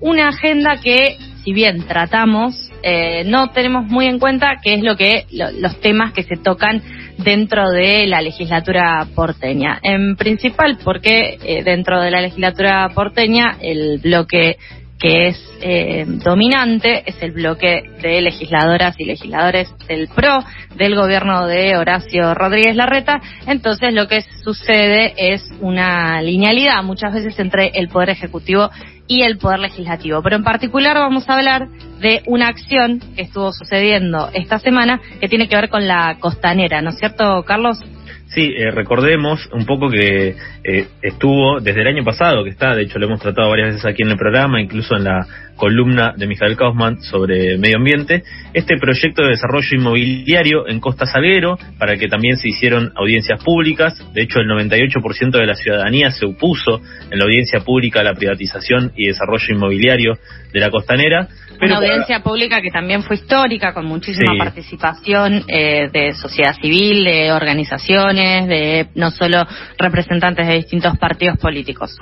una agenda que, si bien tratamos, eh, no tenemos muy en cuenta qué es lo que los temas que se tocan dentro de la legislatura porteña. En principal, porque eh, dentro de la legislatura porteña el bloque que es eh, dominante es el bloque de legisladoras y legisladores del PRO, del gobierno de Horacio Rodríguez Larreta. Entonces lo que sucede es una linealidad muchas veces entre el Poder Ejecutivo y el Poder Legislativo. Pero en particular vamos a hablar de una acción que estuvo sucediendo esta semana que tiene que ver con la costanera, ¿no es cierto, Carlos? Sí, eh, recordemos un poco que eh, estuvo desde el año pasado, que está, de hecho lo hemos tratado varias veces aquí en el programa, incluso en la columna de Mijael Kaufman sobre medio ambiente, este proyecto de desarrollo inmobiliario en Costa Salguero, para que también se hicieron audiencias públicas. De hecho, el 98% de la ciudadanía se opuso en la audiencia pública a la privatización y desarrollo inmobiliario de la costanera. Una audiencia pública que también fue histórica, con muchísima participación eh, de sociedad civil, de organizaciones, de no solo representantes de distintos partidos políticos.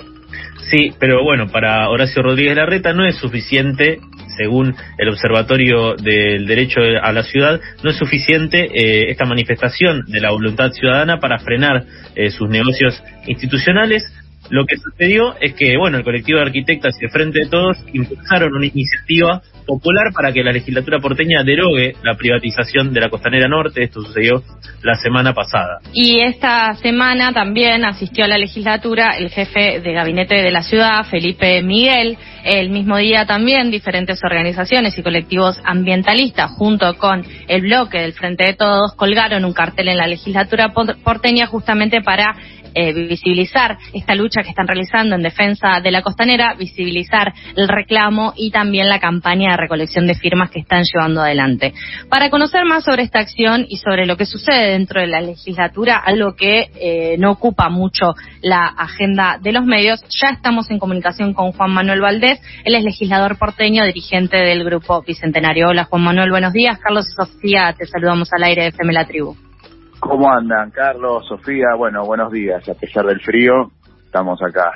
Sí, pero bueno, para Horacio Rodríguez Larreta no es suficiente, según el Observatorio del Derecho a la Ciudad, no es suficiente eh, esta manifestación de la voluntad ciudadana para frenar eh, sus negocios institucionales. Lo que sucedió es que, bueno, el colectivo de arquitectas y el Frente de Todos impulsaron una iniciativa popular para que la legislatura porteña derogue la privatización de la costanera norte. Esto sucedió la semana pasada. Y esta semana también asistió a la legislatura el jefe de gabinete de la ciudad, Felipe Miguel. El mismo día también diferentes organizaciones y colectivos ambientalistas, junto con el bloque del Frente de Todos, colgaron un cartel en la legislatura porteña justamente para eh, visibilizar esta lucha que están realizando en defensa de la costanera, visibilizar el reclamo y también la campaña de recolección de firmas que están llevando adelante. Para conocer más sobre esta acción y sobre lo que sucede dentro de la legislatura, algo que eh, no ocupa mucho la agenda de los medios, ya estamos en comunicación con Juan Manuel Valdés, él es legislador porteño, dirigente del Grupo Bicentenario. Hola Juan Manuel, buenos días. Carlos y Sofía, te saludamos al aire de FM La Tribu. ¿Cómo andan, Carlos, Sofía? Bueno, buenos días. A pesar del frío, estamos acá.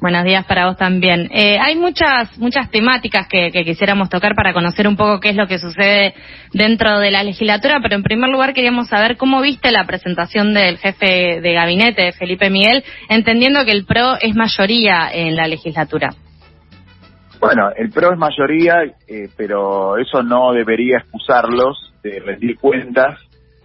Buenos días para vos también. Eh, hay muchas muchas temáticas que, quisiéramos tocar para conocer un poco qué es lo que sucede dentro de la legislatura, pero en primer lugar queríamos saber cómo viste la presentación del jefe de gabinete, Felipe Miguel, entendiendo que el PRO es mayoría en la legislatura. Bueno, el PRO es mayoría, eh, pero eso no debería excusarlos de rendir cuentas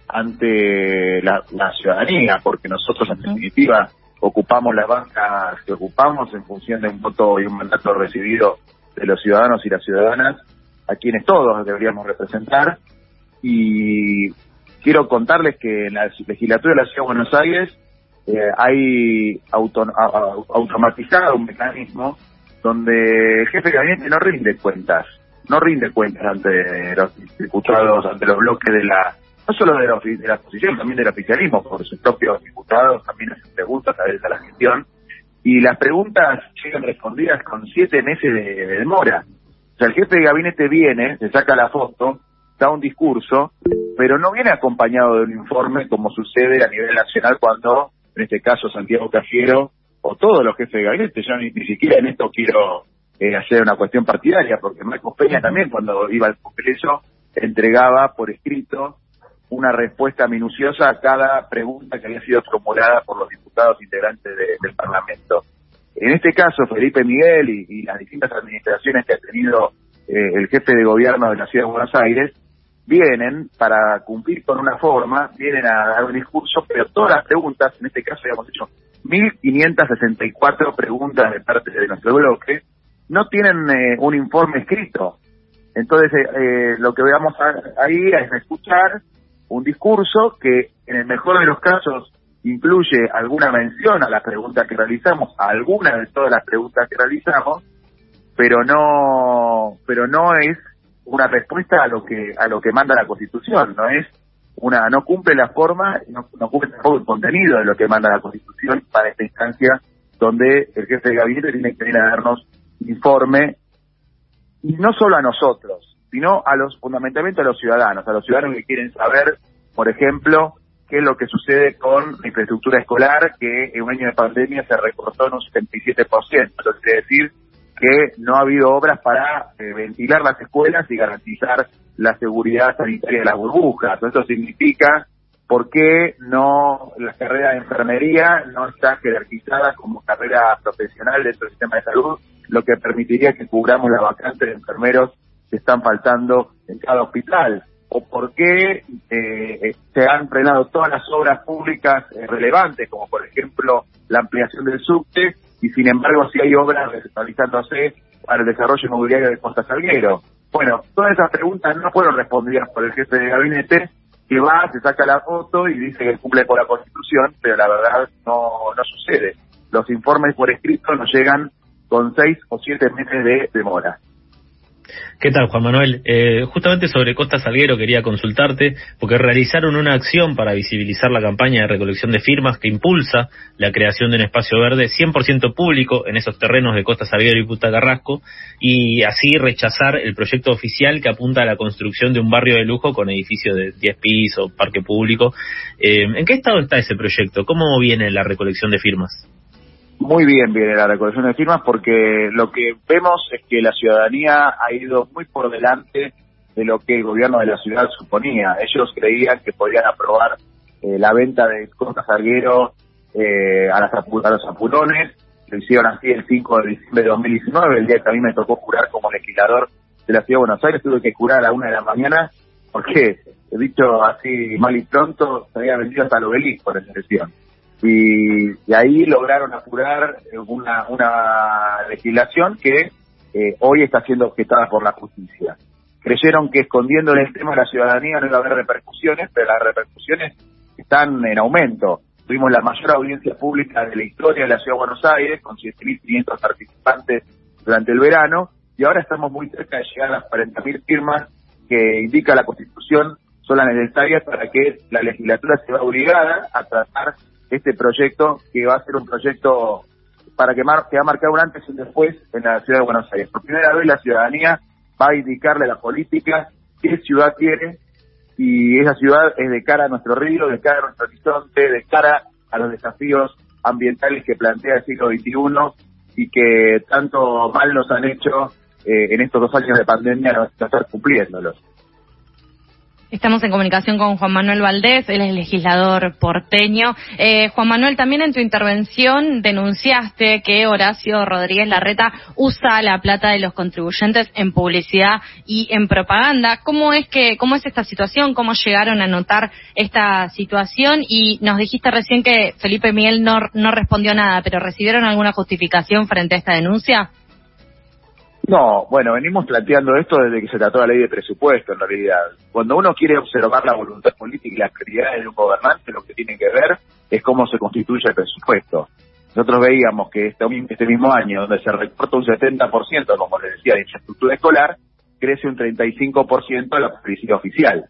ante la, ciudadanía, porque nosotros en definitiva ocupamos las bancas que ocupamos en función de un voto y un mandato recibido de los ciudadanos y las ciudadanas, a quienes todos deberíamos representar. Y quiero contarles que en la legislatura de la Ciudad de Buenos Aires eh, hay automatizado un mecanismo donde el jefe de gabinete no rinde cuentas, no rinde cuentas ante los diputados, ante los bloques de la no solo de la, de oposición, también del oficialismo, por sus propios diputados también hacen preguntas a veces a la gestión, y las preguntas llegan respondidas con siete meses de, demora. O sea, el jefe de gabinete viene, se saca la foto, da un discurso, pero no viene acompañado de un informe como sucede a nivel nacional cuando, en este caso, Santiago Cafiero o todos los jefes de gabinete, yo ni, siquiera en esto quiero eh, hacer una cuestión partidaria, porque Marcos Peña también cuando iba al Congreso entregaba por escrito una respuesta minuciosa a cada pregunta que había sido formulada por los diputados integrantes del Parlamento. En este caso, Felipe Miguel y, las distintas administraciones que ha tenido eh, el jefe de gobierno de la Ciudad de Buenos Aires vienen para cumplir con una forma, vienen a dar un discurso, pero todas las preguntas, en este caso habíamos hecho 1.564 preguntas de parte de nuestro bloque, no tienen eh, un informe escrito. Entonces, eh, lo que veamos ahí es escuchar un discurso que en el mejor de los casos incluye alguna mención a las preguntas que realizamos, a algunas de todas las preguntas que realizamos, pero no, pero no es una respuesta a lo que a lo que manda la Constitución, no es una no cumple la forma, no, no cumple tampoco el contenido de lo que manda la Constitución para esta instancia donde el jefe de gabinete tiene que venir a darnos informe y no solo a nosotros, sino a los fundamentalmente a los ciudadanos, a los ciudadanos que quieren saber, por ejemplo, qué es lo que sucede con la infraestructura escolar, que en un año de pandemia se recortó en un 77%. Eso quiere decir que no ha habido obras para eh, ventilar las escuelas y garantizar la seguridad sanitaria de las burbujas. Esto significa por qué no la carrera de enfermería no está jerarquizada como carrera profesional dentro del sistema de salud, lo que permitiría que cubramos la vacante de enfermeros que están faltando en cada hospital o por qué eh, se han frenado todas las obras públicas eh, relevantes, como por ejemplo la ampliación del subte, y sin embargo si hay obras realizándose para el desarrollo inmobiliario de Costa Salguero. Bueno, todas esas preguntas no fueron respondidas por el jefe de gabinete, que va, se saca la foto y dice que cumple con la Constitución, pero la verdad no, no sucede. Los informes por escrito nos llegan con seis o siete meses de demora. ¿Qué tal, Juan Manuel? Eh, justamente sobre Costa Salguero quería consultarte, porque realizaron una acción para visibilizar la campaña de recolección de firmas que impulsa la creación de un espacio verde 100% público en esos terrenos de Costa Salguero y Puta Carrasco, y así rechazar el proyecto oficial que apunta a la construcción de un barrio de lujo con edificios de 10 pisos, parque público. Eh, ¿En qué estado está ese proyecto? ¿Cómo viene la recolección de firmas? Muy bien viene la recolección de firmas porque lo que vemos es que la ciudadanía ha ido muy por delante de lo que el gobierno de la ciudad suponía. Ellos creían que podían aprobar eh, la venta de Costa Salguero eh, a, las, a los apurones. Lo hicieron así el 5 de diciembre de 2019, el día que a mí me tocó jurar como legislador de la Ciudad de Buenos Aires. Tuve que jurar a la una de la mañana porque, he dicho así mal y pronto, se había vendido hasta el obelisco en esa sesión y, ahí lograron apurar una, una legislación que eh, hoy está siendo objetada por la justicia. Creyeron que escondiendo el tema de la ciudadanía no iba a haber repercusiones, pero las repercusiones están en aumento. Tuvimos la mayor audiencia pública de la historia de la Ciudad de Buenos Aires, con 7.500 participantes durante el verano, y ahora estamos muy cerca de llegar a las 40.000 firmas que indica la Constitución son las necesarias para que la legislatura se va obligada a tratar este proyecto que va a ser un proyecto para que, mar que va a marcar un antes y un después en la ciudad de Buenos Aires. Por primera vez la ciudadanía va a indicarle a la política qué ciudad quiere y esa ciudad es de cara a nuestro río, de cara a nuestro horizonte, de cara a los desafíos ambientales que plantea el siglo XXI y que tanto mal nos han hecho eh, en estos dos años de pandemia no estar cumpliéndolos. Estamos en comunicación con Juan Manuel Valdés, él es legislador porteño. Eh, Juan Manuel, también en tu intervención denunciaste que Horacio Rodríguez Larreta usa la plata de los contribuyentes en publicidad y en propaganda. ¿Cómo es que, cómo es esta situación? ¿Cómo llegaron a notar esta situación? Y nos dijiste recién que Felipe Miguel no, no respondió nada, pero ¿recibieron alguna justificación frente a esta denuncia? No, bueno, venimos planteando esto desde que se trató la ley de presupuesto, en realidad. Cuando uno quiere observar la voluntad política y las prioridades de un gobernante, lo que tiene que ver es cómo se constituye el presupuesto. Nosotros veíamos que este, este mismo año, donde se recorta un 70%, como les decía, de infraestructura escolar, crece un 35% la publicidad oficial.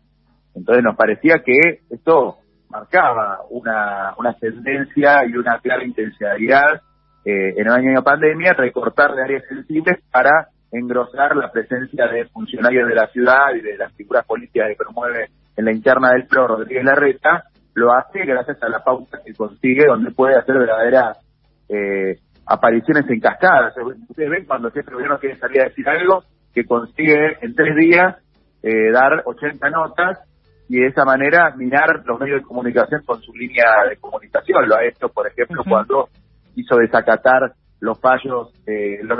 Entonces nos parecía que esto marcaba una, una tendencia y una clara intencionalidad eh, en el año de pandemia, recortar de áreas sensibles para engrosar la presencia de funcionarios de la ciudad y de las figuras políticas que promueve en la interna del PRO Rodríguez Larreta, lo hace gracias a la pauta que consigue, donde puede hacer verdaderas eh, apariciones en cascadas. Ustedes ven cuando de gobierno quiere salir a decir algo, que consigue en tres días eh, dar 80 notas y de esa manera minar los medios de comunicación con su línea de comunicación. Lo ha hecho, por ejemplo, cuando hizo desacatar los fallos, eh, los,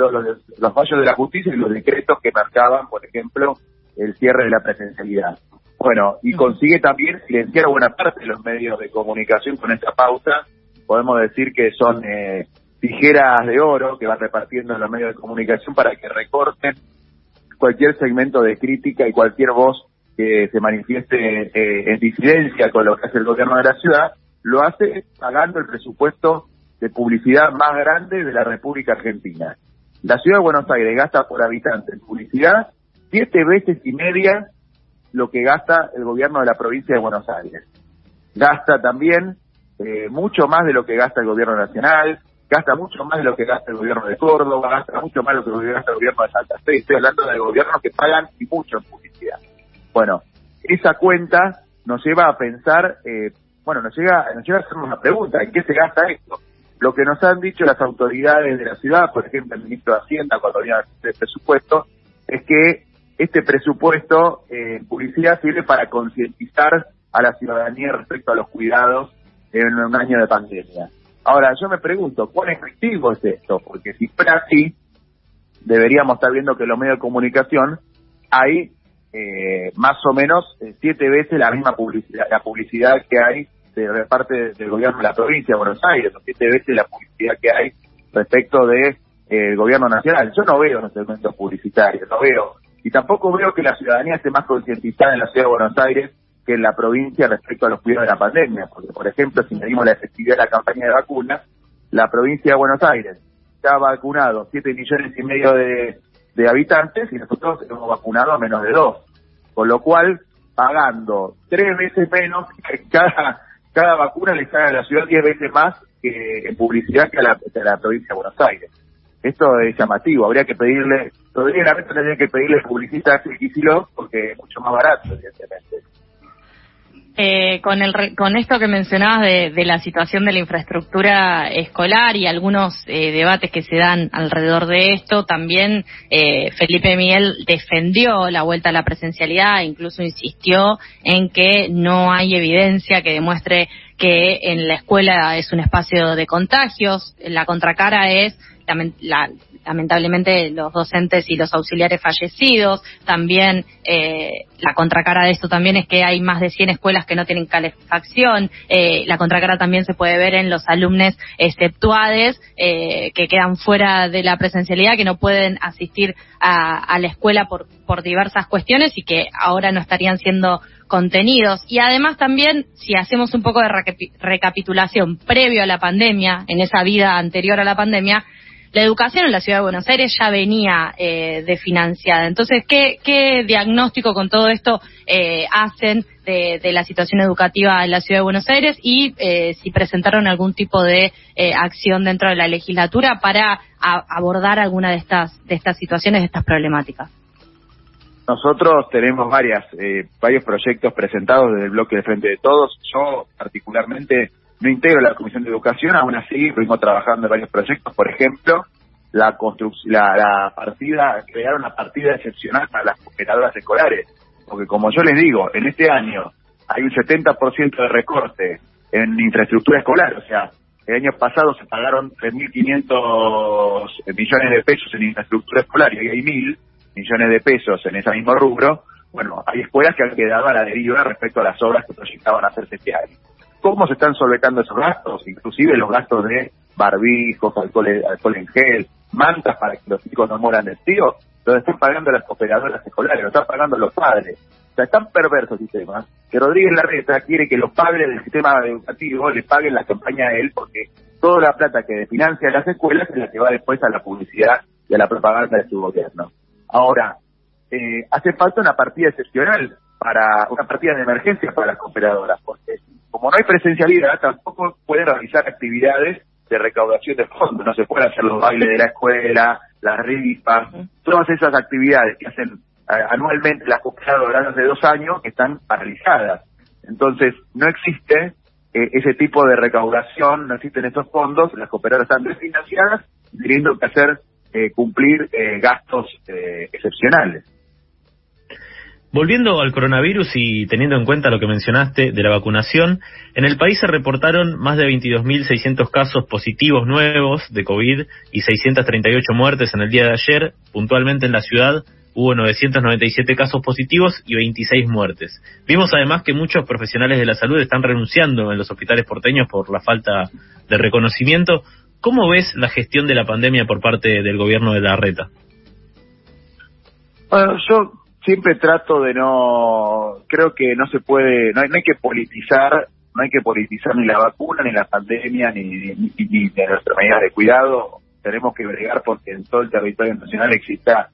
los, fallos de la justicia y los decretos que marcaban, por ejemplo, el cierre de la presencialidad. Bueno, y consigue también silenciar a buena parte de los medios de comunicación con esta pausa. Podemos decir que son eh, tijeras de oro que va repartiendo en los medios de comunicación para que recorten cualquier segmento de crítica y cualquier voz que se manifieste eh, en disidencia con lo que hace el gobierno de la ciudad, lo hace pagando el presupuesto de publicidad más grande de la República Argentina. La ciudad de Buenos Aires gasta por habitante en publicidad siete veces y media lo que gasta el gobierno de la provincia de Buenos Aires. Gasta también eh, mucho más de lo que gasta el gobierno nacional, gasta mucho más de lo que gasta el gobierno de Córdoba, gasta mucho más de lo que gasta el gobierno de Santa Fe. Estoy hablando de gobiernos que pagan y mucho en publicidad. Bueno, esa cuenta nos lleva a pensar, eh, bueno, nos llega, nos lleva a hacernos una pregunta, ¿en qué se gasta esto? Lo que nos han dicho las autoridades de la ciudad, por ejemplo el ministro de Hacienda cuando había el presupuesto, es que este presupuesto en publicidad sirve para concientizar a la ciudadanía respecto a los cuidados en un año de pandemia. Ahora, yo me pregunto, ¿cuán efectivo es esto? Porque si fuera así, deberíamos estar viendo que los medios de comunicación hay eh, más o menos eh, siete veces la misma publicidad, la publicidad que hay de parte del gobierno de la provincia de Buenos Aires, o siete veces la publicidad que hay respecto de eh, gobierno nacional. Yo no veo los segmentos publicitarios, no veo, y tampoco veo que la ciudadanía esté más concientizada en la ciudad de Buenos Aires que en la provincia respecto a los cuidados de la pandemia, porque por ejemplo, si medimos la efectividad de la campaña de vacunas, la provincia de Buenos Aires ha vacunado 7 millones y medio de, habitantes y nosotros hemos vacunado a menos de dos. Con lo cual, pagando tres veces menos, cada, cada vacuna le sale a la ciudad diez veces más que en publicidad que a la, provincia de Buenos Aires. Esto es llamativo, habría que pedirle, todavía la tendría que pedirle publicidad a Quisilo porque es mucho más barato, evidentemente. Eh, con, el, con esto que mencionabas de, la situación de la infraestructura escolar y algunos eh, debates que se dan alrededor de esto, también eh, Felipe Miguel defendió la vuelta a la presencialidad, e incluso insistió en que no hay evidencia que demuestre que en la escuela es un espacio de contagios. La contracara es la, lamentablemente los docentes y los auxiliares fallecidos. También eh, la contracara de esto también es que hay más de 100 escuelas que no tienen calefacción. Eh, la contracara también se puede ver en los alumnos exceptuades eh, que quedan fuera de la presencialidad, que no pueden asistir a, la escuela por, por diversas cuestiones y que ahora no estarían siendo contenidos. Y además también, si hacemos un poco de recapitulación previo a la pandemia, en esa vida anterior a la pandemia, la educación en la ciudad de Buenos Aires ya venía eh, desfinanciada. Entonces, ¿qué, diagnóstico con todo esto eh, hacen de, la situación educativa en la ciudad de Buenos Aires y eh, si presentaron algún tipo de eh, acción dentro de la legislatura para abordar alguna de estas, de estas situaciones, de estas problemáticas? Nosotros tenemos varias, varios proyectos presentados desde el bloque de Frente de Todos. Yo particularmente no integro la Comisión de Educación, aún así vengo trabajando en varios proyectos, por ejemplo, la la, la partida, crear una partida excepcional para las operadoras escolares, porque como yo les digo, en este año hay un 70% de recorte en infraestructura escolar, o sea, el año pasado se pagaron 3.500 millones de pesos en infraestructura escolar y hay 1.000 millones de pesos en ese mismo rubro. Bueno, hay escuelas que han quedado a la deriva respecto a las obras que proyectaban hacerse este año cómo se están solventando esos gastos, inclusive los gastos de barbijos, alcohol, alcohol en gel, mantas para que los chicos no mueran de frío, los están pagando las operadoras escolares, lo están pagando los padres. O sea, es tan perverso el sistema que Rodríguez Larreta quiere que los padres del sistema educativo le paguen la campaña a él porque toda la plata que financia las escuelas es la que va después a la publicidad y a la propaganda de su gobierno. Ahora, eh, hace falta una partida excepcional para una partida de emergencia para las operadoras, porque como no hay presencialidad, tampoco pueden realizar actividades de recaudación de fondos, no se pueden hacer los bailes de la escuela, las rifas, todas esas actividades que hacen eh, anualmente las cooperadoras hace dos años que están paralizadas. Entonces, no existe eh, ese tipo de recaudación, no existen esos fondos, las cooperadoras están desfinanciadas, teniendo que hacer eh, cumplir gastos excepcionales. Volviendo al coronavirus y teniendo en cuenta lo que mencionaste de la vacunación, en el país se reportaron más de 22.600 casos positivos nuevos de COVID y 638 muertes en el día de ayer. Puntualmente en la ciudad hubo 997 casos positivos y 26 muertes. Vimos además que muchos profesionales de la salud están renunciando en los hospitales porteños por la falta de reconocimiento. ¿Cómo ves la gestión de la pandemia por parte del gobierno de la Reta? Bueno, yo siempre trato de no, creo que no se puede, no hay, que politizar, no hay que politizar ni la vacuna, ni la pandemia, ni, ni, ni, nuestras medidas de cuidado. Tenemos que bregar porque en todo el territorio nacional exista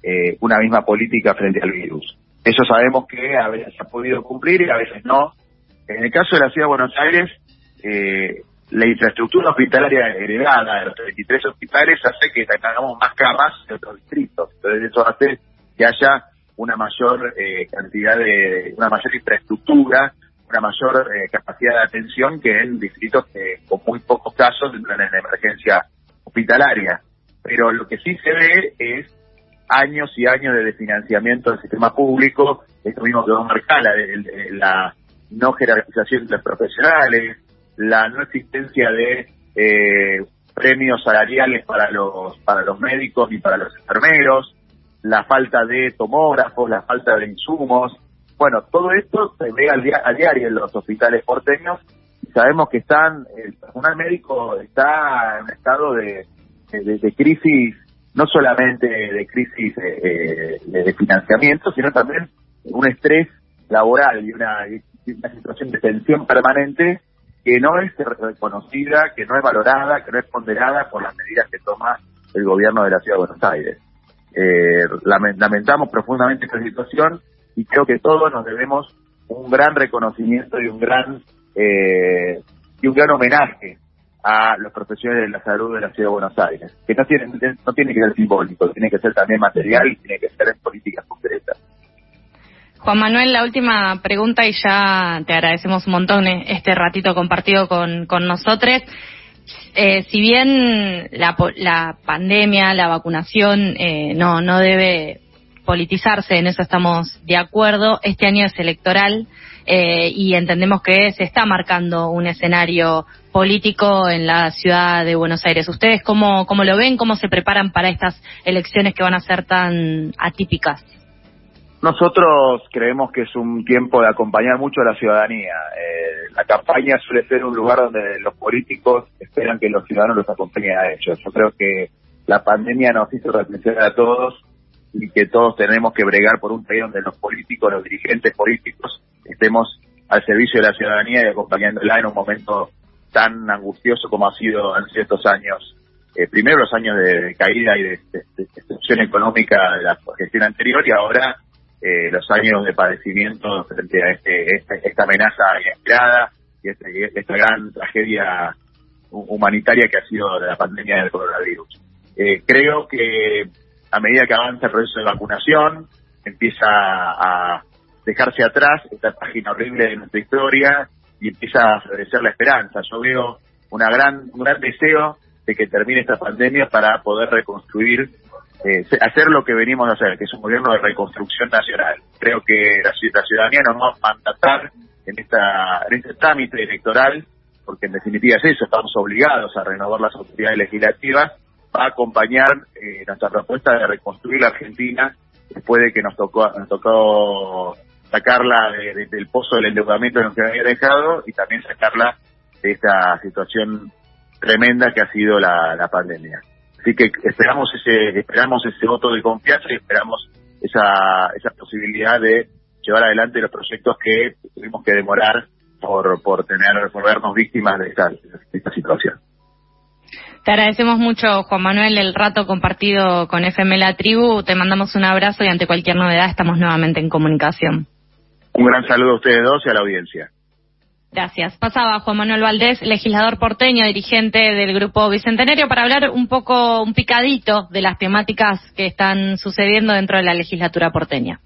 eh, una misma política frente al virus. Eso sabemos que a veces se ha podido cumplir y a veces no. En el caso de la ciudad de Buenos Aires, eh, la infraestructura hospitalaria heredada de los 33 hospitales hace que tengamos más camas en otros distritos. Entonces eso hace que haya una mayor eh, cantidad de, una mayor infraestructura una mayor eh, capacidad de atención que en distritos que con muy pocos casos entran en emergencia hospitalaria. Pero lo que sí se ve es años y años de desfinanciamiento del sistema público, esto mismo que va a marcar la, no jerarquización de los profesionales, la no existencia de eh, premios salariales para los para los médicos y para los enfermeros, la falta de tomógrafos, la falta de insumos. Bueno, todo esto se ve al a diario en los hospitales porteños sabemos que están, el personal médico está en un estado de, de, crisis, no solamente de crisis eh, de financiamiento, sino también un estrés laboral y una situación de tensión permanente que no es reconocida, que no es valorada, que no es ponderada por las medidas que toma el gobierno de la Ciudad de Buenos Aires. Eh, lamentamos profundamente esta situación y creo que todos nos debemos un gran reconocimiento y un gran eh, y un gran homenaje a los profesionales de la salud de la Ciudad de Buenos Aires, que no tiene, no tiene que ser simbólico, tiene que ser también material y tiene que ser en políticas concretas. Juan Manuel, la última pregunta y ya te agradecemos un montón este ratito compartido con, con nosotros. Eh, si bien la, la, pandemia, la vacunación eh, no, no debe politizarse, en eso estamos de acuerdo, este año es electoral eh, y entendemos que se está marcando un escenario político en la ciudad de Buenos Aires. ¿Ustedes cómo, cómo lo ven? ¿Cómo se preparan para estas elecciones que van a ser tan atípicas? Nosotros creemos que es un tiempo de acompañar mucho a la ciudadanía. Eh, la campaña suele ser un lugar donde los políticos esperan que los ciudadanos los acompañen a ellos. Yo creo que la pandemia nos hizo reflexionar a todos y que todos tenemos que bregar por un país donde los políticos, los dirigentes políticos, estemos al servicio de la ciudadanía y acompañándola en un momento tan angustioso como ha sido en ciertos años. Eh, primero los años de, caída y de, destrucción económica de la gestión anterior y ahora eh, los años de padecimiento frente a este, este esta amenaza inesperada y este, esta gran tragedia humanitaria que ha sido la pandemia del coronavirus. Eh, creo que a medida que avanza el proceso de vacunación, empieza a dejarse atrás esta página horrible de nuestra historia y empieza a florecer la esperanza. Yo veo una gran, un gran deseo de que termine esta pandemia para poder reconstruir eh, hacer lo que venimos a hacer, que es un gobierno de reconstrucción nacional. Creo que la, ciudadanía nos va a mandatar en, esta, en este trámite electoral, porque en definitiva es eso, estamos obligados a renovar las autoridades legislativas, va a acompañar eh, nuestra propuesta de reconstruir la Argentina después de que nos tocó, nos tocó sacarla del pozo del endeudamiento que nos había dejado y también sacarla de esta situación tremenda que ha sido la pandemia. Así que esperamos ese, esperamos ese voto de confianza y esperamos esa, esa posibilidad de llevar adelante los proyectos que tuvimos que demorar por, por tener, por vernos víctimas de esta, esta situación. Te agradecemos mucho, Juan Manuel, el rato compartido con FM La Tribu. Te mandamos un abrazo y ante cualquier novedad estamos nuevamente en comunicación. Un gran saludo a ustedes dos y a la audiencia. Gracias. Pasaba Juan Manuel Valdés, legislador porteño, dirigente del Grupo Bicentenario, para hablar un poco, un picadito de las temáticas que están sucediendo dentro de la legislatura porteña.